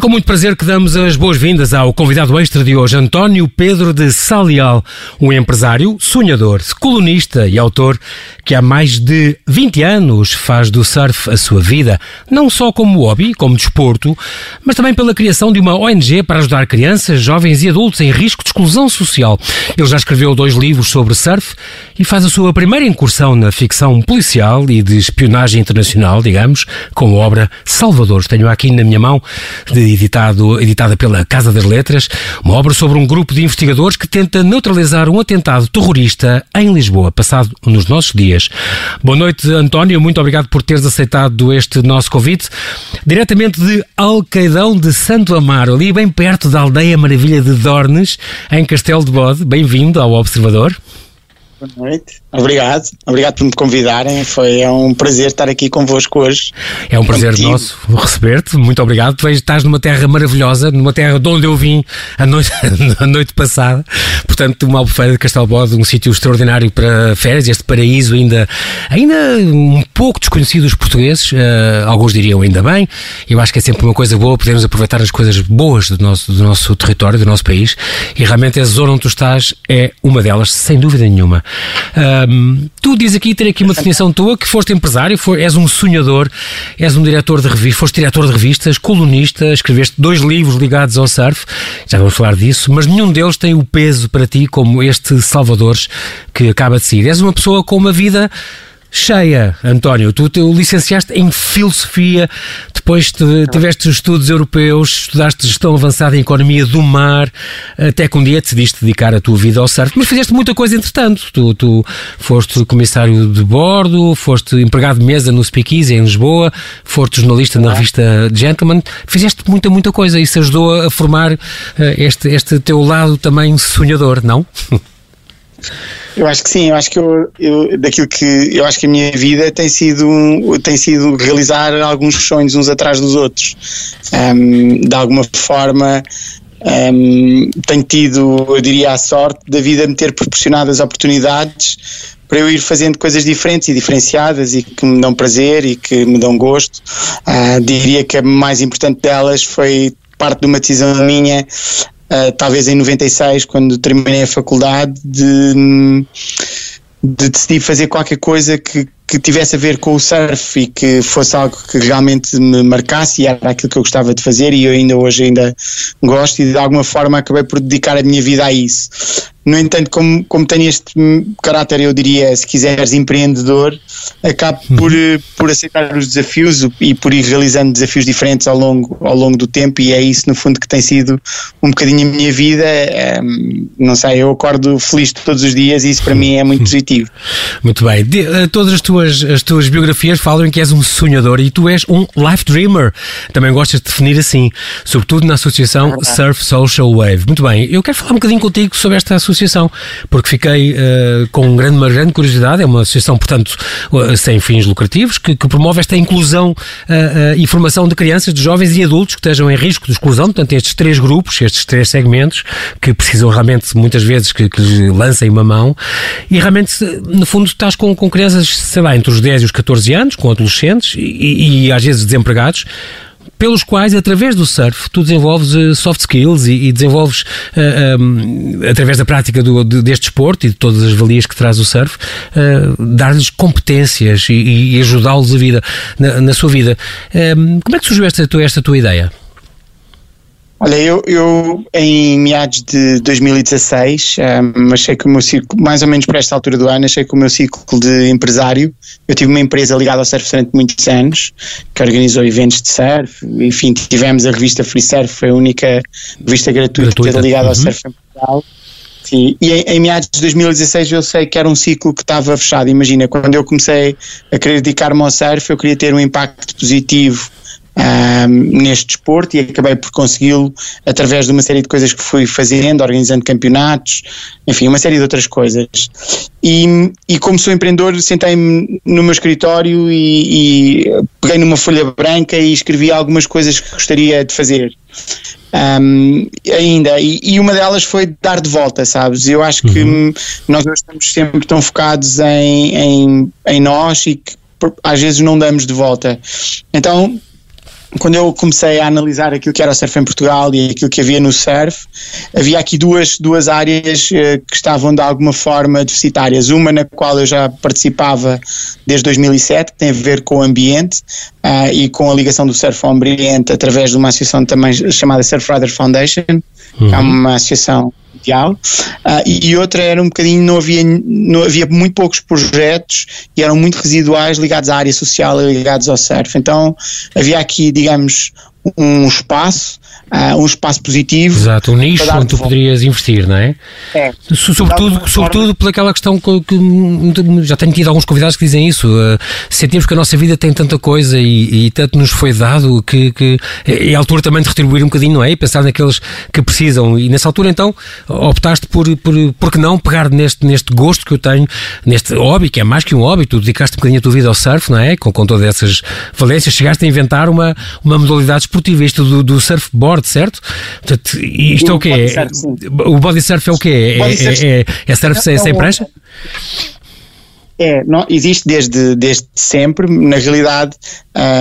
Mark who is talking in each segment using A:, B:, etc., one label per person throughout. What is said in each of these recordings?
A: É com muito prazer que damos as boas-vindas ao convidado extra de hoje, António Pedro de Salial, um empresário, sonhador, colunista e autor que há mais de 20 anos faz do surf a sua vida, não só como hobby, como desporto, mas também pela criação de uma ONG para ajudar crianças, jovens e adultos em risco de exclusão social. Ele já escreveu dois livros sobre surf e faz a sua primeira incursão na ficção policial e de espionagem internacional, digamos, com a obra Salvadores. Tenho aqui na minha mão, editado, editada pela Casa das Letras, uma obra sobre um grupo de investigadores que tenta neutralizar um atentado terrorista em Lisboa, passado nos nossos dias. Boa noite, António. Muito obrigado por teres aceitado este nosso convite. Diretamente de Alcaidão de Santo Amaro, ali bem perto da aldeia maravilha de Dornes, em Castelo de Bode. Bem-vindo ao Observador.
B: Boa noite. Obrigado. Obrigado por me convidarem. Foi é um prazer estar aqui convosco hoje.
A: É um prazer Contigo. nosso receber-te. Muito obrigado. Tu estás numa terra maravilhosa, numa terra de onde eu vim a noite, a noite passada. Portanto, uma albufeira de Castelbode, um sítio extraordinário para férias, este paraíso ainda, ainda um pouco desconhecido dos portugueses. Uh, alguns diriam ainda bem. Eu acho que é sempre uma coisa boa podermos aproveitar as coisas boas do nosso, do nosso território, do nosso país. E realmente a zona onde tu estás é uma delas, sem dúvida nenhuma. Um, tu dizes aqui, ter aqui uma definição tua, que foste empresário, for, és um sonhador, és um diretor de revistas, foste diretor de revistas, colunista, escreveste dois livros ligados ao surf, já vamos falar disso, mas nenhum deles tem o peso para ti como este Salvadores que acaba de sair. És uma pessoa com uma vida cheia, António. Tu, tu licenciaste em filosofia, depois tiveste estudos europeus, estudaste gestão avançada em economia do mar, até que um dia decidiste dedicar a tua vida ao surf, mas fizeste muita coisa entretanto. Tu, tu foste comissário de bordo, foste empregado de mesa no Speakeasy em Lisboa, foste jornalista na revista Gentleman, fizeste muita, muita coisa. Isso ajudou a formar eh, este, este teu lado também sonhador, não?
B: Eu acho que sim, eu acho que eu, eu, daquilo que eu acho que a minha vida tem sido tem sido realizar alguns sonhos uns atrás dos outros. Um, de alguma forma um, tenho tido, eu diria, a sorte da vida me ter proporcionado as oportunidades para eu ir fazendo coisas diferentes e diferenciadas e que me dão prazer e que me dão gosto. Uh, diria que a mais importante delas foi parte de uma decisão minha uh, talvez em 96, quando terminei a faculdade, de, de decidir fazer qualquer coisa que, que tivesse a ver com o surf e que fosse algo que realmente me marcasse e era aquilo que eu gostava de fazer e eu ainda hoje ainda gosto e de alguma forma acabei por dedicar a minha vida a isso. No entanto, como, como tenho este caráter, eu diria, se quiseres, empreendedor, acabo uhum. por, por aceitar os desafios e por ir realizando desafios diferentes ao longo, ao longo do tempo, e é isso, no fundo, que tem sido um bocadinho a minha vida. É, não sei, eu acordo feliz todos os dias e isso para mim é muito positivo.
A: Muito bem. De, uh, todas as tuas, as tuas biografias falam que és um sonhador e tu és um life dreamer. Também gostas de definir assim, sobretudo na associação é Surf Social Wave. Muito bem, eu quero falar um bocadinho contigo sobre esta associação porque fiquei uh, com grande, uma grande curiosidade. É uma associação, portanto, uh, sem fins lucrativos, que, que promove esta inclusão uh, e formação de crianças, de jovens e adultos que estejam em risco de exclusão. Portanto, estes três grupos, estes três segmentos, que precisam realmente, muitas vezes, que, que lancem uma mão. E realmente, no fundo, estás com, com crianças, sei lá, entre os 10 e os 14 anos, com adolescentes e, e às vezes desempregados pelos quais, através do surf, tu desenvolves uh, soft skills e, e desenvolves, uh, eh, um, ehm, através da prática do, de, deste desporto e de todas as valias que traz o surf, uh, dar-lhes competências e, e ajudá-los vida, na, na, sua vida. Ehm, como é que surgiu esta, esta tua ideia?
B: Olha, eu, eu em meados de 2016 um, achei que o meu ciclo, mais ou menos para esta altura do ano, achei que o meu ciclo de empresário, eu tive uma empresa ligada ao surf durante muitos anos, que organizou eventos de surf, enfim, tivemos a revista Free Surf, foi a única revista gratuita, gratuita. ligada uhum. ao surf em Portugal. Sim, e em, em, meados de 2016 eu sei que era um ciclo que estava fechado. Imagina, quando eu comecei a querer dedicar-me ao surf, eu queria ter um impacto positivo um, neste desporto e acabei por consegui-lo através de uma série de coisas que fui fazendo, organizando campeonatos, enfim, uma série de outras coisas. E, e como sou empreendedor, sentei-me no meu escritório e, e, peguei numa folha branca e escrevi algumas coisas que gostaria de fazer. Um, ainda, e, e, uma delas foi dar de volta, sabes? Eu acho que uhum. nós estamos sempre tão focados em, em, em nós e que às vezes não damos de volta. Então quando eu comecei a analisar aquilo que era o surf em Portugal e aquilo que havia no surf, havia aqui duas, duas áreas uh, que estavam de alguma forma deficitárias. Uma na qual eu já participava desde 2007, que tem a ver com o ambiente uh, e com a ligação do surf ao ambiente através de uma associação também chamada Surf Rider Foundation, uhum. é uma associação mundial, uh, e, e, outra era um bocadinho, não havia, não havia muito poucos projetos e eram muito residuais ligados à área social e ligados ao surf. Então havia aqui, digamos, um espaço, uh, um espaço positivo.
A: Exato, um nicho onde tu poderias investir, não é? É. Sobretudo, sobretudo pelaquela questão que, que, já tenho tido alguns convidados que dizem isso. Uh, sentimos que a nossa vida tem tanta coisa e, e tanto nos foi dado que, que é a altura também de retribuir um bocadinho, não é? E pensar naqueles que precisam. E nessa altura, então, optaste por, por, por que não pegar neste, neste gosto que eu tenho, neste hobby, que é mais que um hobby, tu dedicaste um bocadinho a tua vida ao surf, não é? Com, com todas essas valências, chegaste a inventar uma, uma modalidade esportivo, isto do, do surfboard, certo? Portanto, isto é o quê? Surf, o body surf é o quê? É, é, é, é, surf sem, sem prancha?
B: É, não, existe desde, desde sempre. Na realidade,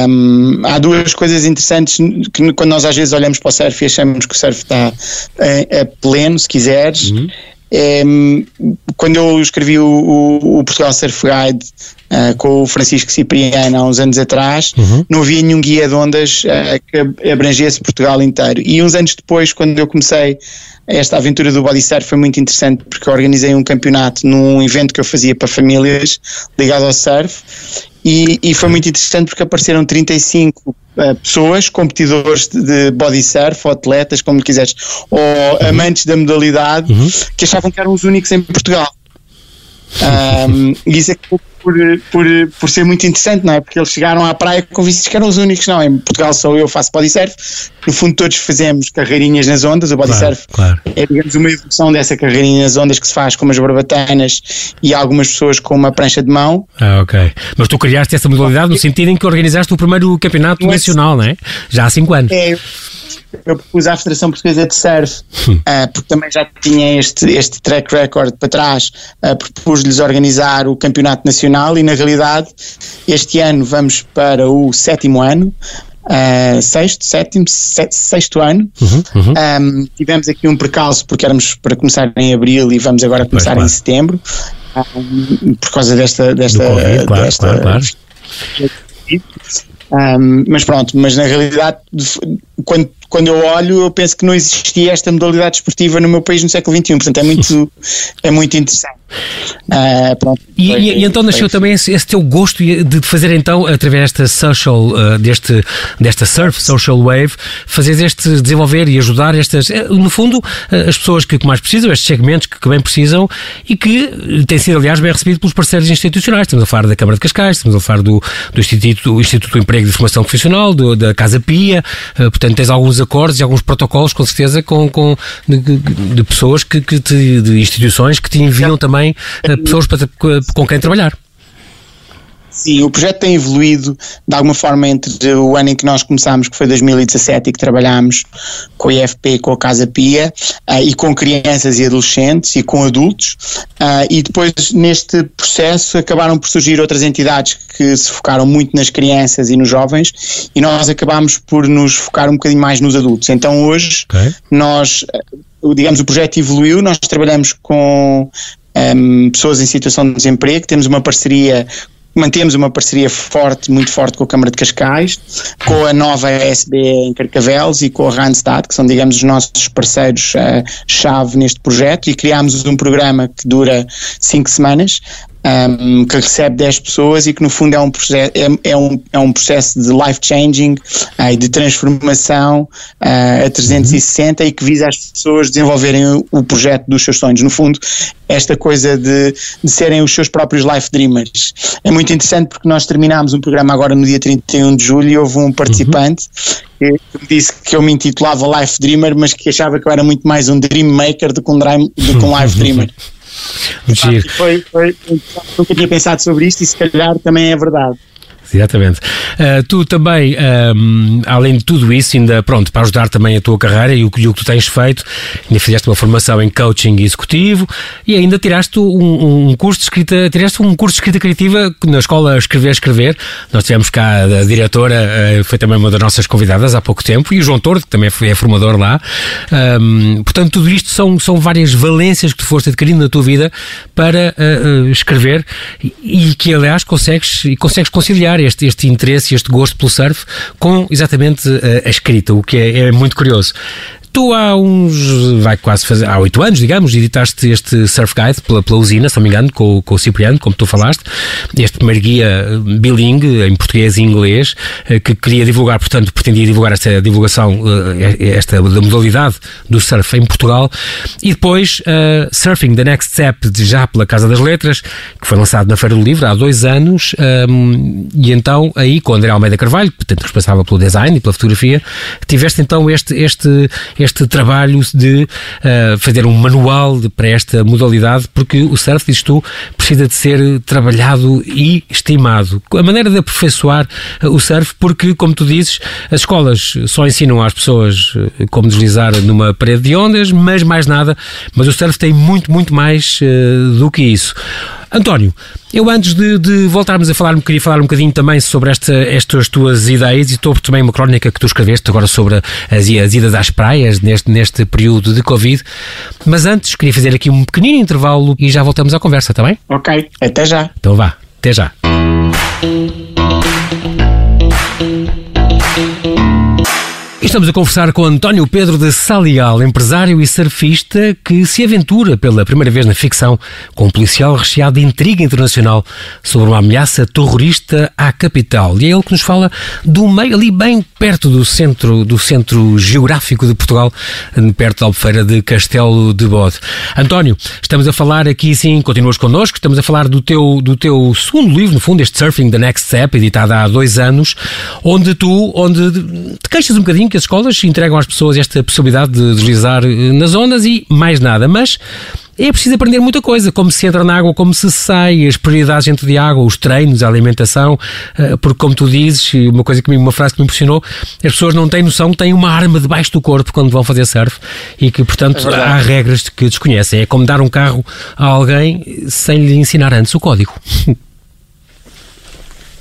B: um, há duas coisas interessantes que quando nós às vezes olhamos para o surf e achamos que o surf está a, a pleno, se quiseres. Uhum. Quando eu escrevi o, o, o Portugal Surf Guide uh, com o Francisco Cipriano há uns anos atrás, uhum. não havia nenhum guia de ondas uh, que abrangesse Portugal inteiro. E uns anos depois, quando eu comecei esta aventura do body surf foi muito interessante porque organizei um campeonato num evento que eu fazia para famílias ligado ao surf e, e foi muito interessante porque apareceram 35 uh, pessoas, competidores de body surf, ou atletas, como quiseres, ou uhum. amantes da modalidade, uhum. que achavam que eram os únicos em Portugal. Um, e isso é por, por, por ser muito interessante, não é? Porque eles chegaram à praia convencidos que eram os únicos, não. Em Portugal só eu faço body surf. No fundo, todos fazemos carreirinhas nas ondas. O body claro, surf claro. é, digamos, uma evolução dessa carreirinha nas ondas que se faz com umas barbatanas e algumas pessoas com uma prancha de mão.
A: Ah, ok. Mas tu criaste essa modalidade no sentido em que organizaste o primeiro campeonato nacional, não é? Já há 5 anos.
B: É, eu propus à Federação Portuguesa de Surf, uh, porque também já tinha este, este track record para trás, uh, propus-lhes organizar o Campeonato Nacional e, na realidade, este ano vamos para o sétimo ano. Uh, sexto, sétimo, sexto ano. Uhum, uhum. Um, tivemos aqui um percalço porque éramos para começar em abril e vamos agora começar pois, em setembro, um, por causa desta. desta,
A: COVID, claro, desta claro, claro.
B: Um, mas pronto, mas na realidade, quando quando eu olho, eu penso que não existia esta modalidade esportiva no meu país no século XXI, portanto é muito, é muito interessante.
A: Uh, pronto, e, foi, e, e, então nasceu também esse, esse, teu gosto de fazer então, através desta social, uh, deste, desta surf social wave, fazer este, desenvolver e ajudar estas, eh, no fundo, uh, as pessoas que mais precisam, estes segmentos que, que bem precisam e que tem sido, aliás, bem recebido pelos parceiros institucionais. Estamos a falar da Câmara de Cascais, estamos a falar do, do Instituto, do Instituto do Emprego de Formação Profissional, do, da Casa Pia, portanto tens alguns acordos e alguns protocolos, com certeza, com, com de, de pessoas que, que te, de instituições que te enviam também uh, pessoas para, com quem trabalhar.
B: Sim, o projeto tem evoluído de alguma forma entre o ano em que nós começámos, que foi 2017, e que trabalhámos com a IFP, com a Casa Pia, uh, e com crianças e adolescentes e com adultos, uh, e depois neste processo acabaram por surgir outras entidades que se focaram muito nas crianças e nos jovens, e nós acabámos por nos focar um bocadinho mais nos adultos. Então hoje okay. nós, digamos, o projeto evoluiu, nós trabalhamos com um, pessoas em situação de desemprego, temos uma parceria mantemos uma parceria forte, muito forte com a Câmara de Cascais, com a nova SB em Carcavelos e com a Randstad, que são, digamos, os nossos parceiros-chave uh, neste projeto, e criámos um programa que dura cinco semanas, um, que recebe 10 pessoas e que no fundo é um processo, é, é um, é um processo de life changing uh, de transformação uh, a 360 uhum. e que visa as pessoas desenvolverem o, o, projeto dos seus sonhos. No fundo, esta coisa de, de serem os seus próprios life dreamers. É muito interessante porque nós terminámos um programa agora no dia 31 de julho e houve um participante uhum. que me disse que eu me intitulava Life Dreamer, mas que achava que eu era muito mais um Dream Maker do que um, dream, do que um Life Dreamer.
A: Giro.
B: Foi, foi, nunca tinha pensado sobre isto e se calhar também é verdade.
A: Exatamente. Uh, tu também, um, além de tudo isso, ainda, pronto, para ajudar também a tua carreira e o, e o que tu tens feito, ainda fizeste uma formação em coaching executivo e ainda tiraste um, um, curso de escrita, tiraste um curso de escrita criativa na escola Escrever Escrever. Nós tivemos cá a diretora, uh, foi também uma das nossas convidadas há pouco tempo, e o João Tordo, que também é formador lá. Um, portanto, tudo isto são, são várias valências que tu foste adquirindo na tua vida para uh, escrever e, e que, aliás, consegues, e consegues conciliar este, este interesse este gosto pelo surf com exatamente a, a escrita, o que é, é muito curioso. Tu há uns, vai quase fazer, há oito anos, digamos, editaste este Surf Guide pela, pela usina, se não me engano, com, com o Cipriano, como tu falaste, este primeiro guia bilingue, em português e inglês, eh, que queria divulgar, portanto, pretendia divulgar esta divulgação, eh, esta da modalidade do surf em Portugal, e depois uh, Surfing the Next Step, já pela Casa das Letras, que foi lançado na Feira do Livro há dois anos, um, e então aí com André Almeida Carvalho, portanto responsável pelo design e pela fotografia, tiveste então este, este este trabalho de uh, fazer um manual de, para esta modalidade, porque o surf, dizes tu, precisa de ser trabalhado e estimado. A maneira de aperfeiçoar uh, o surf, porque, como tu dizes, as escolas só ensinam às pessoas uh, como deslizar numa parede de ondas, mas mais nada. Mas o surf tem muito, muito mais do que isso. António, eu antes de, de, voltarmos a falar, queria falar um bocadinho também sobre esta, estas tuas ideias e estou também uma crónica que tu escreveste agora sobre as, as idas às praias neste, neste período de Covid. Mas antes queria fazer aqui um pequenino intervalo e já voltamos à conversa, está bem?
B: Ok, até já.
A: Então vá, até já. Estamos a conversar com António Pedro de Salial, empresário e surfista que se aventura pela primeira vez na ficção com um policial recheado de intriga internacional sobre uma ameaça terrorista à capital. E é ele que nos fala do meio, ali bem perto do centro, do centro geográfico de Portugal, perto da Albufeira de Castelo de Bode. António, estamos a falar aqui, sim, continuas connosco, estamos a falar do teu, do teu segundo livro, no fundo, este Surfing the Next Step, editado há dois anos, onde tu, onde te queixas um bocadinho que as escolas entregam às pessoas esta possibilidade de deslizar eh, nas ondas e mais nada, mas é preciso aprender muita coisa, como se entra na água, como se sai, as prioridades dentro de água, os treinos, a alimentação, eh, porque como tu dizes, uma coisa que me, uma frase que me impressionou, as pessoas não têm noção que têm uma arma debaixo do corpo quando vão fazer surf e que, portanto, é há regras que desconhecem. É como dar um carro a alguém sem lhe ensinar antes o código.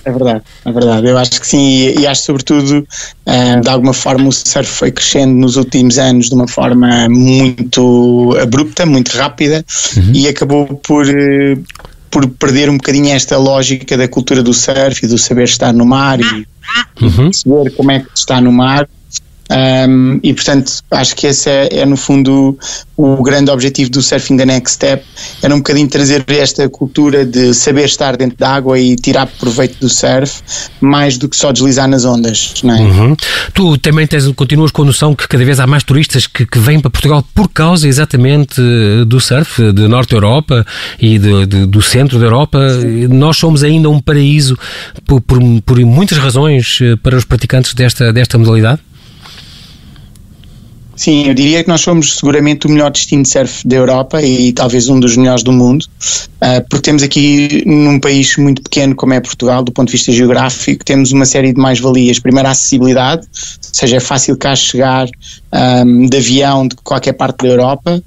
B: É verdade, é verdade. Eu acho que sim, e, e acho sobretudo, uh, de alguma forma, o surf foi crescendo nos últimos anos de uma forma muito abrupta, muito rápida, uhum. e acabou por, uh, por perder um bocadinho esta lógica da cultura do surf e do saber estar no mar e uhum. saber como é que está no mar um, e portanto acho que esse é, é, no fundo o grande objetivo do Surfing the Next Step era um bocadinho trazer esta cultura de saber estar dentro da água e tirar proveito do surf mais do que só deslizar nas ondas não é?
A: Uhum. Tu também tens, continuas com a noção que cada vez há mais turistas que, que vêm para Portugal por causa exatamente do surf de Norte Europa e de, de, do centro da Europa nós somos ainda um paraíso por, por, por muitas razões eh, para os praticantes desta, desta modalidade?
B: Sim, eu diria que nós somos seguramente o melhor destino de surf da Europa e talvez um dos melhores do mundo, uh, porque temos aqui num país muito pequeno como é Portugal, do ponto de vista geográfico, temos uma série de mais-valias. Primeiro, a acessibilidade, ou seja, é fácil cá chegar um, de avião de qualquer parte da Europa.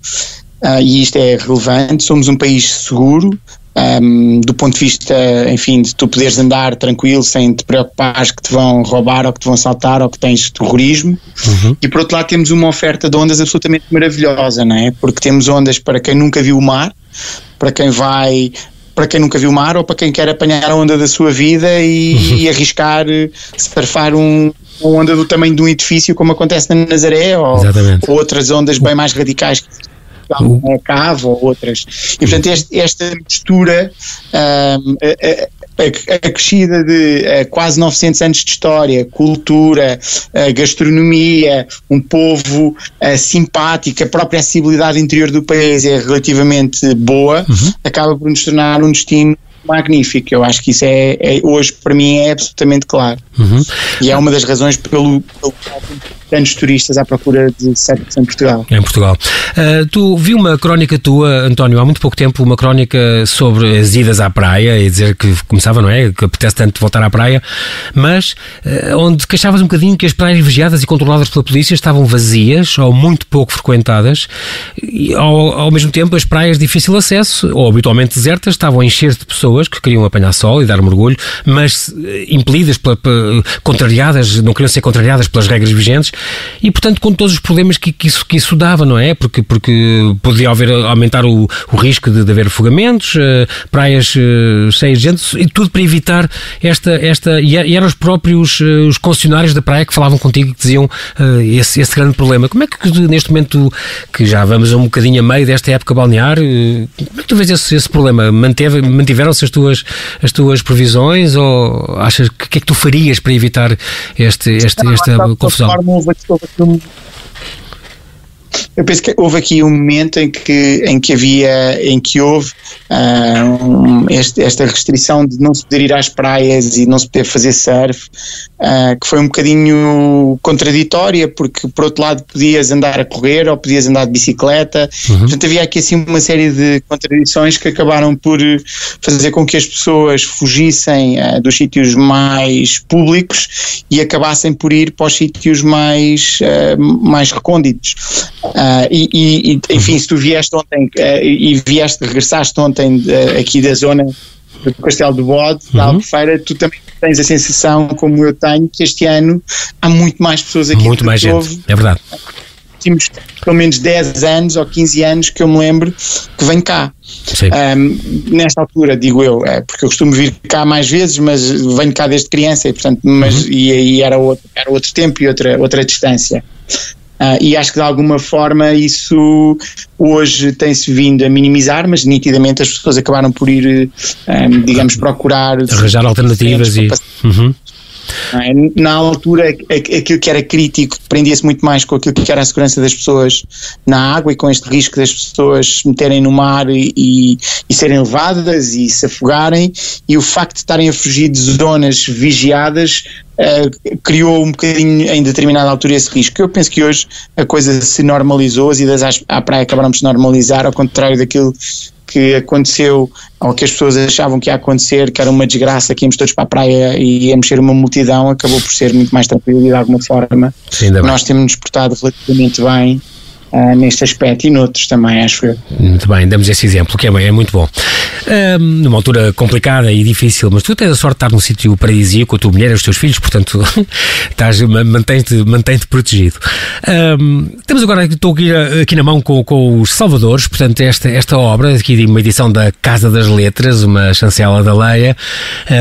B: Uh, e isto é relevante. Somos um país seguro, um, do ponto de vista, enfim, de tu poderes andar tranquilo sem te preocupares que te vão roubar ou que te vão saltar ou que tens terrorismo. Uhum. E por outro lado temos uma oferta de ondas absolutamente maravilhosa, não é? Porque temos ondas para quem nunca viu o mar, para quem vai para quem nunca viu o mar ou para quem quer apanhar a onda da sua vida e, uhum. e arriscar surfar um, uma onda do tamanho de um edifício como acontece na Nazaré ou, ou outras ondas bem mais radicais como a cava ou outras. E portanto este, esta mistura um, acrescida de quase 900 anos de história, cultura, gastronomia, um povo simpático, a própria acessibilidade interior do país é relativamente boa, uhum. acaba por nos tornar um destino magnífico. Eu acho que isso é, é hoje para mim é absolutamente claro. Uhum. E é uma das razões pelo, pelo tantos turistas à procura de sexo em Portugal.
A: Em Portugal. Uh, tu vi uma crónica tua, António, há muito pouco tempo, uma crónica sobre as idas à praia e dizer que começava, não é? Que apetece tanto voltar à praia, mas uh, onde queixavas um bocadinho que as praias vigiadas e controladas pela polícia estavam vazias ou muito pouco frequentadas e ao, ao mesmo tempo as praias de difícil acesso ou habitualmente desertas estavam a encher de pessoas que queriam apanhar sol e dar mergulho, mas uh, impelidas, pela, pela, contrariadas, não queriam ser contrariadas pelas regras vigentes e, portanto, com todos os problemas que, que, isso, que isso dava, não é? Porque, porque podia haver, aumentar o, o risco de, de haver afogamentos, uh, praias cheias de gente, e tudo para evitar esta. esta e, e eram os próprios uh, os concessionários da praia que falavam contigo que diziam esse, esse grande problema. Como é que neste momento, que já vamos um bocadinho a meio desta época balnear, como é que tu vês esse, esse problema? Manteve, mantiveram-se as tuas, as tuas previsões ou achas que, que é que tu farias para evitar este, este, esta confusão?
B: вот что вот, ну, Eu penso que houve aqui um momento em que, em que havia, em que houve uh, um, este, esta restrição de não se poder ir às praias e não se poder fazer surf, uh, que foi um bocadinho contraditória, porque por outro lado podias andar a correr ou podias andar de bicicleta, uhum. portanto havia aqui assim uma série de contradições que acabaram por fazer com que as pessoas fugissem uh, dos sítios mais públicos e acabassem por ir para os sítios mais, mais recônditos. Uh, e, e, enfim, se tu vieste ontem uh, e vieste, regressaste ontem uh, aqui da zona do Castelo do Bode, da uhum. Albufeira, tu também tens a sensação, como eu tenho, que este ano há muito mais pessoas aqui.
A: Muito mais gente, houve. é verdade.
B: Tínhamos pelo menos 10 anos ou 15 anos que eu me lembro que vem cá. Um, nesta altura, digo eu, é porque eu costumo vir cá mais vezes, mas venho cá desde criança e, portanto, mas, uhum. e aí era outro, era outro tempo e outra, outra distância. Uh, e acho que de alguma forma isso hoje tem-se vindo a minimizar, mas nitidamente as pessoas acabaram por ir, um, ah, digamos, procurar.
A: Arranjar alternativas e. Uhum.
B: É? Na altura, aquilo que era crítico prendia-se muito mais com aquilo que era a segurança das pessoas na água e com este risco das pessoas se meterem no mar e, e, serem levadas e se afogarem, e o facto de estarem a fugir de zonas vigiadas Uh, criou um bocadinho em determinada altura esse risco. Eu penso que hoje a coisa se normalizou, as idas à praia acabaram por se normalizar, ao contrário daquilo que aconteceu, ou que as pessoas achavam que ia acontecer, que era uma desgraça, que íamos todos para a praia e ia mexer uma multidão, acabou por ser muito mais tranquilo e de alguma forma nós temos nos portado relativamente bem uh, neste aspecto e noutros também, acho eu.
A: Muito bem, damos esse exemplo, que é, é muito bom. Numa altura complicada e difícil, mas tu tens a sorte de estar num sítio paradisíaco com a tua mulher e os teus filhos, portanto, mantém-te mantém protegido. Temos agora, estou aqui, aqui na mão com, com os Salvadores, portanto, esta, esta obra, aqui de uma edição da Casa das Letras, uma chancela da Leia.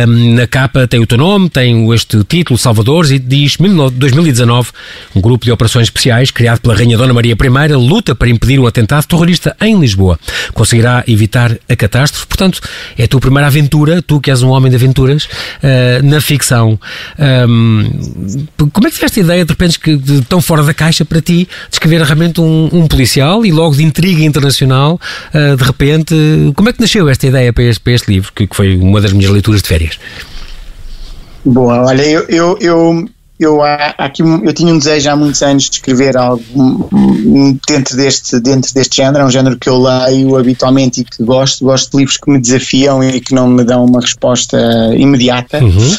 A: na capa tem o teu nome, tem este título, Salvadores, e diz 2019, um grupo de operações especiais criado pela Rainha Dona Maria I Primeira luta para impedir o atentado terrorista em Lisboa. Conseguirá evitar a catástrofe. Portanto, é a tua primeira aventura, tu que és um homem de aventuras, uh, na ficção. Um, como é que tiveste a ideia, de repente, que, de, tão fora da caixa para ti, de escrever realmente um, um policial e logo de intriga internacional, uh, de repente, como é que nasceu esta ideia para este, para este livro, que, que foi uma das minhas leituras de férias?
B: Boa, olha, eu, eu, eu eu, aqui, eu tinha um desejo há muitos anos de escrever algo dentro deste, dentro deste género, é um género que eu leio habitualmente e que gosto, gosto de livros que me desafiam e que não me dão uma resposta imediata. Uhum.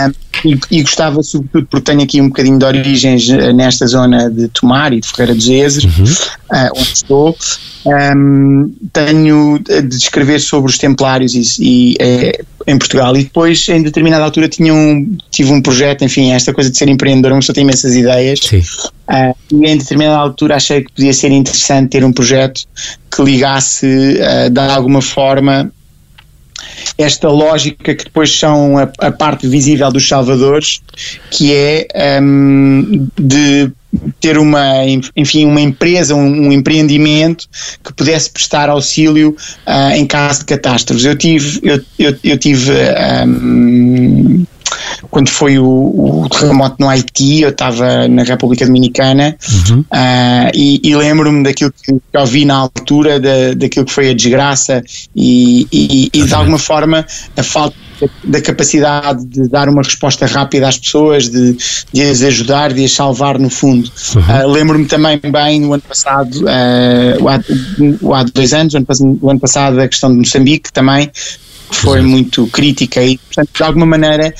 B: Um, e, e, gostava, sobretudo, porque tenho aqui um bocadinho de origens eh, nesta zona de Tomar e de Ferreira dos Ezes, uhum. uh, onde estou. Um, tenho de escrever sobre os Templários e, e é, em Portugal e depois, em determinada altura, tinha um, tive um projeto, enfim, esta coisa de ser empreendedor, uma pessoa tem imensas ideias. Uh, e em determinada altura achei que podia ser interessante ter um projeto que ligasse uh, de alguma forma esta lógica que depois são a, a parte visível dos salvadores, que é um, de ter uma, enfim, uma empresa, um, um empreendimento que pudesse prestar auxílio uh, em caso de catástrofes. Eu tive, eu, eu, eu tive um, quando foi o, o terremoto no Haiti, eu estava na República Dominicana uhum. uh, e, e lembro-me daquilo que eu vi na altura, da, daquilo que foi a desgraça e, e, e de alguma forma a falta da capacidade de dar uma resposta rápida às pessoas, de, de as ajudar, de as salvar no fundo. Uhum. Uh, Lembro-me também bem no ano passado, uh, há, há dois anos, o ano, o ano passado, a questão de Moçambique também, foi uhum. muito crítica e, portanto, de alguma maneira,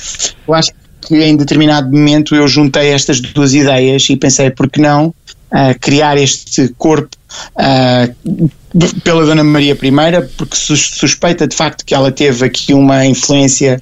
B: eu acho que em determinado momento eu juntei estas duas ideias e pensei, por que não uh, criar este corpo uh, pela Dona Maria I, porque suspeita de facto que ela teve aqui uma influência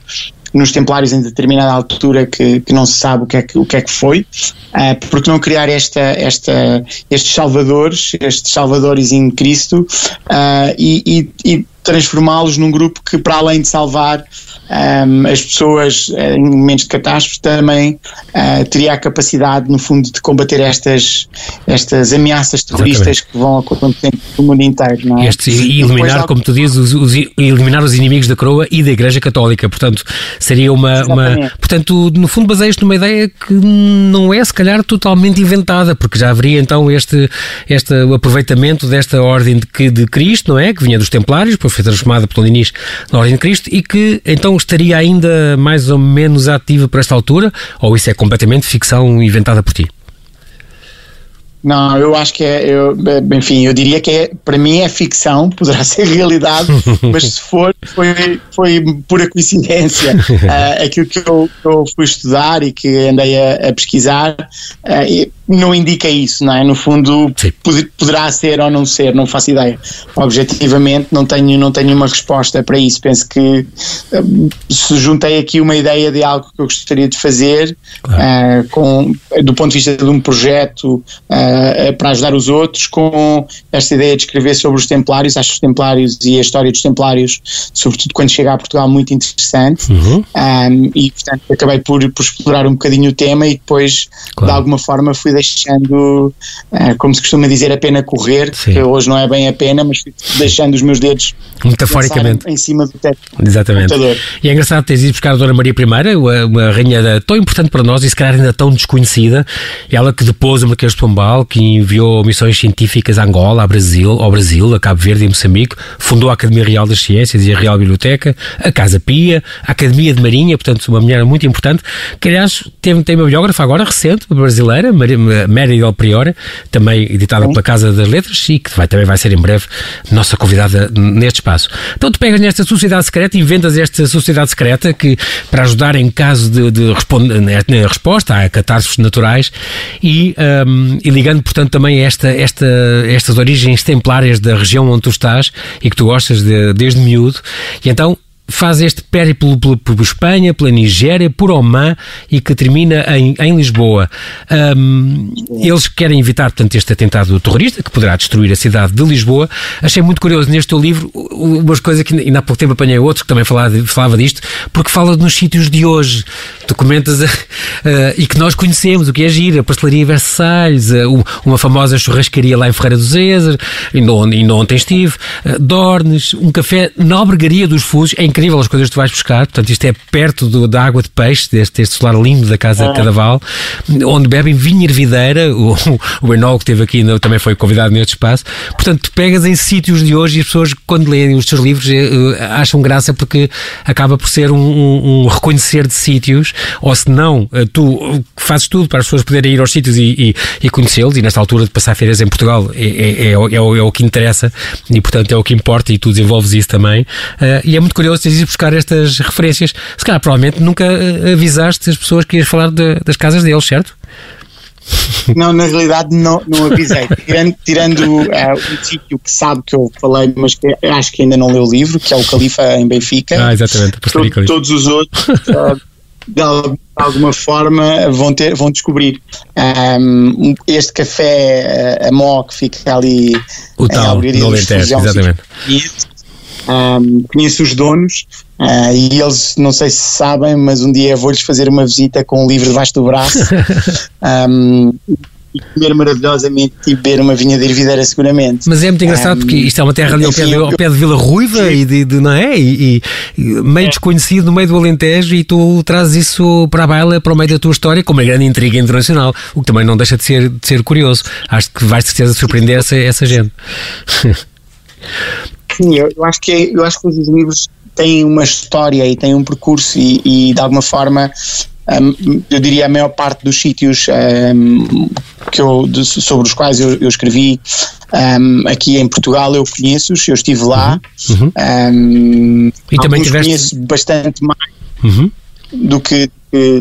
B: nos Templários em determinada altura que, que não se sabe o que é que, o que, é que foi, uh, porque não criar esta, esta, estes salvadores, estes salvadores em Cristo? Uh, e, e transformá-los num grupo que, para além de salvar um, as pessoas em momentos de catástrofe também uh, teria a capacidade, no fundo, de combater estas, estas ameaças terroristas Exatamente. que vão acontecendo no mundo inteiro. Não é?
A: Este, e eliminar, depois, como tu dizes, os, os, eliminar os inimigos da coroa e da Igreja Católica. Portanto, seria uma. uma portanto, no fundo, baseias-te numa ideia que não é, se calhar, totalmente inventada, porque já haveria então este, este aproveitamento desta ordem de, de Cristo, não é? Que vinha dos Templários, depois foi transformada por Diniz na ordem de Cristo e que então estaria ainda mais ou menos ativa por esta altura? Ou isso é completamente ficção inventada por ti?
B: Não, eu acho que é, eu, enfim, eu diria que é, para mim é ficção, poderá ser realidade, mas se for, foi, foi pura coincidência. Uh, aquilo que eu, eu, fui estudar e que andei a, a pesquisar uh, não indica isso, não é? No fundo, poderá ser ou não ser, não faço ideia. Objetivamente, não tenho, não tenho uma resposta para isso. Penso que uh, se juntei aqui uma ideia de algo que eu gostaria de fazer, claro. com, do ponto de vista de um projeto uh, para ajudar os outros com esta ideia de escrever sobre os Templários, acho os Templários e a história dos Templários, sobretudo quando chega a Portugal, muito interessante uhum. um, e portanto acabei por, por explorar um bocadinho o tema e depois claro. de alguma forma fui deixando, uh, como se costuma dizer, a pena correr, Sim. que hoje não é bem a pena, mas fui deixando os meus dedos
A: metaforicamente
B: em cima do teto.
A: Exatamente. E é engraçado teres ido buscar a Dona Maria I, uma, uma rainha tão importante para nós e se calhar ainda tão desconhecida, ela que depois o Marquês de Pombal, que enviou missões científicas a Angola, a Brasil, ao Brasil, a Cabo Verde e Moçambique, fundou a Academia Real das Ciências e a Real Biblioteca, a Casa Pia, a Academia de Marinha, portanto, uma mulher muito importante, que aliás tem, tem uma biógrafa agora recente, brasileira, Mary Del Priora, também editada pela Casa das Letras e que vai, também vai ser em breve nossa convidada neste espaço. Então tu pegas nesta sociedade secreta e inventas esta sociedade secreta que, para ajudar em caso de, de na resposta a catástrofes naturais e, um, e ligando, portanto, também esta, esta, estas origens templárias da região onde tu estás e que tu gostas de, desde miúdo. E então faz este périplo por, Espanha, pela Nigéria, por Oman e que termina em, em Lisboa. Um, eles querem evitar, portanto, este atentado terrorista que poderá destruir a cidade de Lisboa. Achei muito curioso neste teu livro umas coisas que ainda há pouco tempo apanhei outro que também falava, falava disto, porque fala nos sítios de hoje. Tu comentas uh, e que nós conhecemos, o que é gira, a pastelaria Versalhes, uh, uma famosa churrascaria lá em Ferreira do Zezer, ainda ontem estive, uh, Dornes, um café Nobregaria dos Fusos, em incrível as coisas que tu vais buscar. Portanto, isto é perto do, da água de peixe, deste, deste solar lindo da Casa de é. Cadaval, onde bebem vinho ervideira. O, o Enol, que esteve aqui, também foi convidado neste espaço. Portanto, tu pegas em sítios de hoje e as pessoas, quando leem os teus livros, eh, acham graça porque acaba por ser um, um, um reconhecer de sítios, ou se não, eh, tu fazes tudo para as pessoas poderem ir aos sítios e, e, e conhecê-los. E nesta altura de passar férias em Portugal é, é, é, é, o, é o que interessa e, portanto, é o que importa e tu desenvolves isso também. Uh, e é muito curioso teres ido buscar estas referências. Se calhar, provavelmente, nunca eh, avisaste as pessoas que ias falar de, das casas deles, certo?
B: Não, na realidade não, não avisei. Tirando, tirando uh, um sítio que sabe que eu falei, mas que acho que ainda não leu o livro, que é o Califa em Benfica.
A: Ah, exatamente.
B: Todo, todos os outros, uh, de alguma forma, vão, ter, vão descobrir. Um, este café, a Mó, que fica ali
A: o tal, no Alentejo, exatamente.
B: Um, conheço os donos uh, e eles, não sei se sabem, mas um dia vou-lhes fazer uma visita com um livro debaixo do braço. um, e comer maravilhosamente e beber uma vinha de ervideira seguramente.
A: Mas é muito engraçado um, porque isto é uma terra ali ao, pé, de, ao pé de Vila Ruiva e de, de, não é? E, e meio é. desconhecido no meio do Alentejo e tu trazes isso para a baila, para o meio da tua história com uma grande intriga internacional, o que também não deixa de ser, de ser curioso. Acho que vais de certeza surpreender essa, essa gente.
B: Sim, eu, eu, acho que, eu acho que os livros têm uma história e têm um percurso e, e de alguma forma um, eu diria a maior parte dos sítios um, que eu, de, sobre os quais eu, eu escrevi um, aqui em Portugal eu conheço-os, eu estive lá uhum. uhum. e também tiveste... conheço bastante mais uhum. do que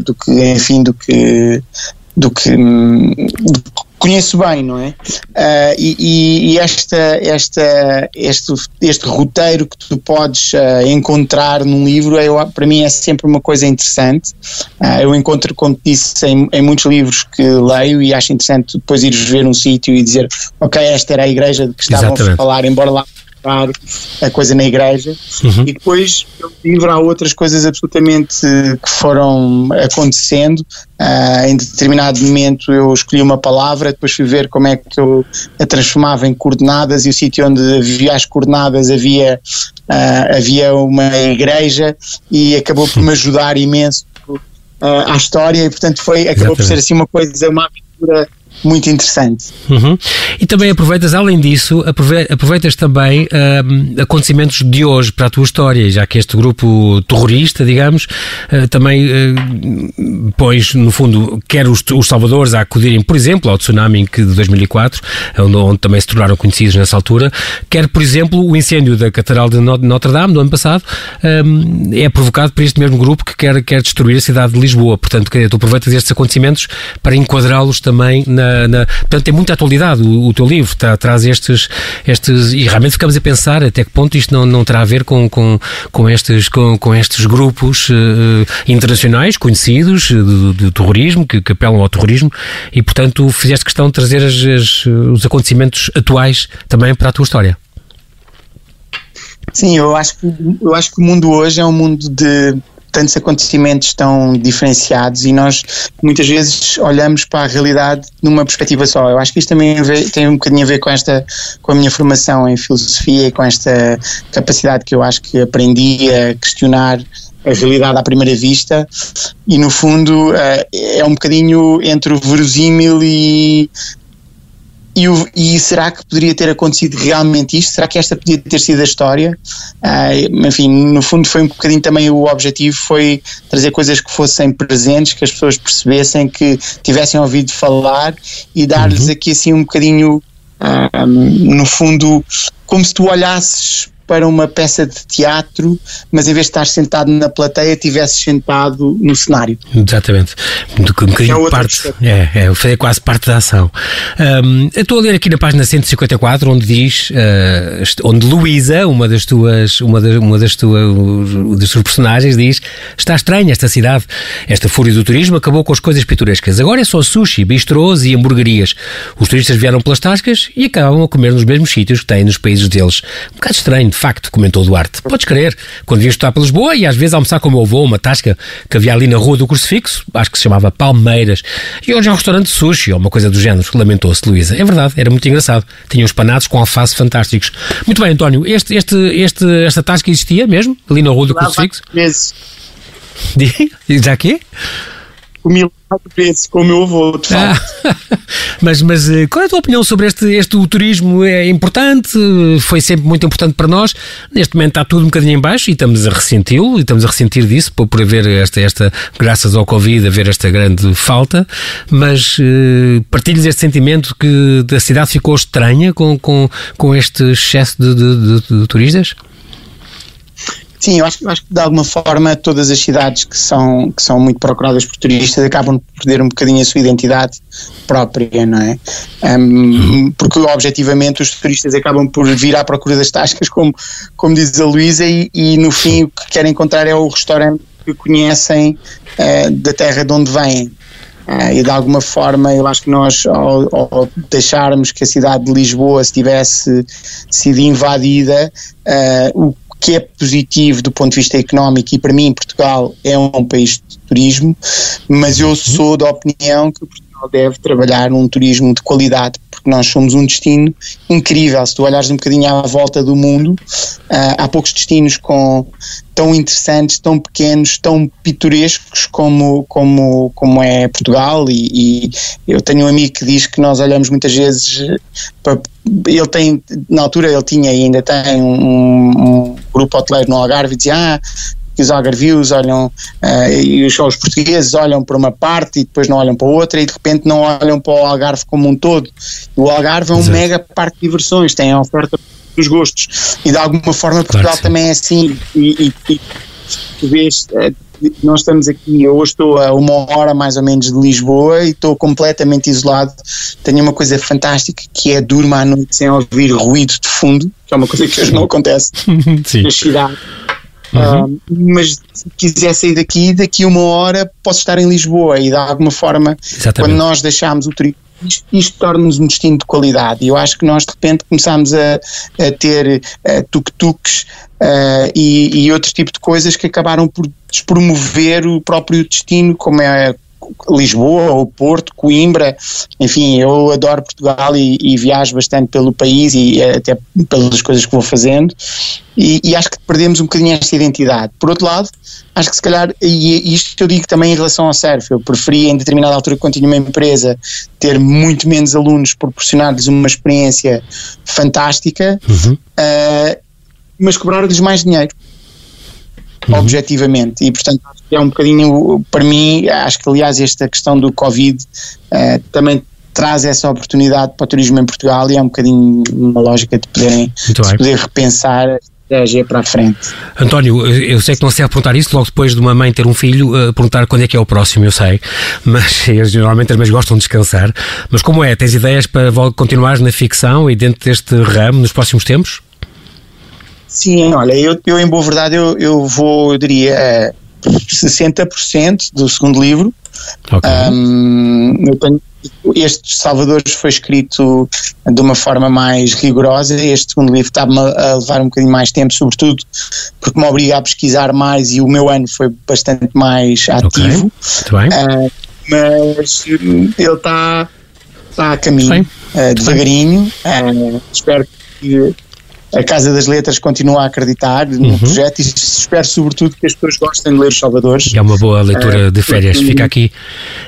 B: do que enfim do que do que, do que conheço bem, não é? Uh, e, e, esta, esta, este, este roteiro que tu podes uh, encontrar num livro, eu, para mim é sempre uma coisa interessante. Uh, eu encontro, como disse, em, em, muitos livros que leio e acho interessante depois ires ver um sítio e dizer, ok, esta era a igreja de que estavam Exatamente. a falar, embora lá a coisa na igreja uhum. e depois no livro há outras coisas absolutamente que foram acontecendo uh, em determinado momento eu escolhi uma palavra depois fui ver como é que eu a transformava em coordenadas e o sítio onde havia as coordenadas havia uh, havia uma igreja e acabou por me ajudar imenso uh, à história e portanto foi acabou Exatamente. por ser assim uma coisa uma aventura muito interessante.
A: Uhum. E também aproveitas, além disso, aproveitas também uh, acontecimentos de hoje para a tua história, já que este grupo terrorista, digamos, uh, também uh, pões, no fundo, quer os, os salvadores a acudirem, por exemplo, ao tsunami de 2004, onde, onde, também se tornaram conhecidos nessa altura, quer, por exemplo, o incêndio da Catedral de Notre Dame, do ano passado, é provocado por este mesmo grupo que quer, quer destruir a cidade de Lisboa. Portanto, tu aproveitas estes acontecimentos para enquadrá-los também na na, portanto, tem muita atualidade o, o teu livro, tá, traz estes, estes, e realmente ficamos a pensar até que ponto isto não, não terá a ver com, com, com, estes, com, com estes grupos uh, internacionais conhecidos de, de terrorismo, que, que, apelam ao terrorismo, e portanto fizeste questão de trazer as, as, os acontecimentos atuais também para a tua história.
B: Sim, eu acho que, eu acho que o mundo hoje é um mundo de tantos acontecimentos tão diferenciados e nós muitas vezes olhamos para a realidade numa perspectiva só. Eu acho que isto também tem um bocadinho a ver com esta, com a minha formação em filosofia e com esta capacidade que eu acho que aprendi a questionar a realidade à primeira vista e no fundo eh, é um bocadinho entre o verosímil e e, o, e, será que poderia ter acontecido realmente isto? Será que esta podia ter sido a história? Uh, enfim, no fundo foi um bocadinho também o objetivo, foi trazer coisas que fossem presentes, que as pessoas percebessem, que tivessem ouvido falar e dar-lhes uhum. aqui assim um bocadinho, uh, no fundo, como se tu olhasses para uma peça de teatro, mas em vez de estar sentado na plateia, estivesse sentado no cenário.
A: Exatamente. Um bocadinho é parte, é, é, foi quase parte da ação. Um, eu estou a ler aqui na página 154, onde diz, uh, onde Luísa, uma das tuas, uma das, uma das tuas, das tuas personagens, diz: Está estranha esta cidade. Esta fúria do turismo acabou com as coisas pitorescas. Agora é só sushi, bistrôs e hamburguerias. Os turistas vieram pelas tascas e acabam a comer nos mesmos sítios que têm nos países deles. Um bocado estranho de facto, comentou Duarte. Podes crer, quando vinha estudar para Lisboa e às vezes almoçar com o meu avô, uma tasca que havia ali na rua do Crucifixo, acho que se chamava Palmeiras, e hoje é um restaurante de sushi ou uma coisa do género, lamentou-se Luísa. É verdade, era muito engraçado. Tinha uns panados com alface fantásticos. Muito bem, António, este, este, este, esta tasca existia mesmo, ali na rua do Crucifixo? Meses. Já aqui?
B: Comi quatro vezes com o meu avô, de facto. Ah,
A: mas, mas eh, qual é a tua opinião sobre este, este o turismo? É importante? Foi sempre muito importante para nós. Neste momento está tudo um bocadinho em baixo e estamos a ressenti-lo e estamos a ressentir disso por, por haver esta, esta, graças ao Covid, haver esta grande falta. Mas uh, partilhas este sentimento que a cidade ficou estranha com, com, com este excesso de, de, de, de turistas?
B: Sim, eu acho, eu acho que de alguma forma todas as cidades que são, que são muito procuradas por turistas acabam por perder um bocadinho a sua identidade própria, não é? Um, porque objetivamente os turistas acabam por vir à procura das tascas, como, como diz a Luísa, e, e no fim o que querem encontrar é o restaurante que conhecem uh, da terra de onde vêm. Uh, e de alguma forma eu acho que nós ao, ao, deixarmos que a cidade de Lisboa se tivesse sido invadida uh, o que é positivo do ponto de vista económico e para mim Portugal é um país de turismo, mas eu sou da opinião que Portugal Portugal deve trabalhar num turismo de qualidade, porque nós somos um destino incrível. Se tu olhares um bocadinho à volta do mundo, uh, há poucos destinos com tão interessantes, tão pequenos, tão pitorescos como, como, como é Portugal e, e eu tenho um amigo que diz que nós olhamos muitas vezes para, ele tem, na altura ele tinha e ainda tem um, um grupo hoteleiro no Algarve e dizia, ah, que os algarvios olham uh, e os, os portugueses olham para uma parte e depois não olham para outra e de repente não olham para o Algarve como um todo. O Algarve é um Exato. mega parque de diversões, tem a oferta dos gostos e de alguma forma Portugal claro também é assim e, e, e tu vês uh, nós estamos aqui, eu hoje estou a uma hora mais ou menos de Lisboa e estou completamente isolado. Tenho uma coisa fantástica que é durma à noite sem ouvir ruído de fundo, que é uma coisa que hoje não acontece na cidade. Uhum. mas se quiser sair daqui, daqui uma hora posso estar em Lisboa e de alguma forma, Exatamente. quando nós deixamos o turismo isto, isto torna-nos um destino de qualidade. E eu acho que nós de repente começamos a, a ter uh, tuk-tuks uh, e, e outro tipo de coisas que acabaram por despromover o próprio destino, como é Lisboa ou Porto, Coimbra, enfim, eu adoro Portugal e, e, viajo bastante pelo país e até pelas coisas que vou fazendo e, e, acho que perdemos um bocadinho esta identidade. Por outro lado, acho que se calhar, e isto eu digo também em relação ao surf, eu preferia em determinada altura quando tinha uma empresa ter muito menos alunos, proporcionar-lhes uma experiência fantástica, uhum. uh, mas cobrar-lhes mais dinheiro uhum. objetivamente. E, portanto, é um bocadinho, para mim, acho que, aliás, esta questão do Covid uh, também traz essa oportunidade para o turismo em Portugal e é um bocadinho uma lógica de poderem de poder repensar a estratégia para a frente.
A: António, eu sei que não se deve perguntar isso logo depois de uma mãe ter um filho, uh, perguntar quando é que é o próximo, eu sei, mas eles normalmente as mães gostam de descansar. Mas como é? Tens ideias para continuar na ficção e dentro deste ramo nos próximos tempos?
B: Sim, olha, eu, eu em boa verdade eu, eu vou, eu diria, 60% do segundo livro. Okay. Um, eu tenho, este Salvadores foi escrito de uma forma mais rigorosa. Este segundo livro está-me a levar um bocadinho mais tempo, sobretudo porque me obriga a pesquisar mais e o meu ano foi bastante mais ativo.
A: Okay. Uh,
B: mas ele está, está a caminho, uh, devagarinho. Uh, espero que a Casa das Letras continua a acreditar no uhum. projeto e espero sobretudo que as pessoas gostem de ler os Salvadores.
A: É uma boa leitura uh, de férias, fica aqui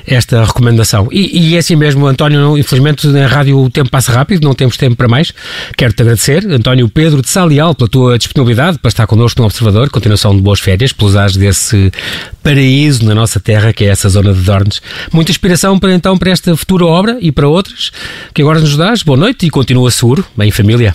A: esta recomendação. E, e é assim mesmo, António, infelizmente na rádio o tempo passa rápido, não temos tempo para mais. Quero-te agradecer, António Pedro de Salial, pela tua disponibilidade para estar connosco no Observador, continuação de boas férias, pelos ares desse paraíso na nossa terra, que é essa zona de Dornes. Muita inspiração para então para esta futura obra e para outras que agora nos dás. Boa noite e continua seguro, bem família.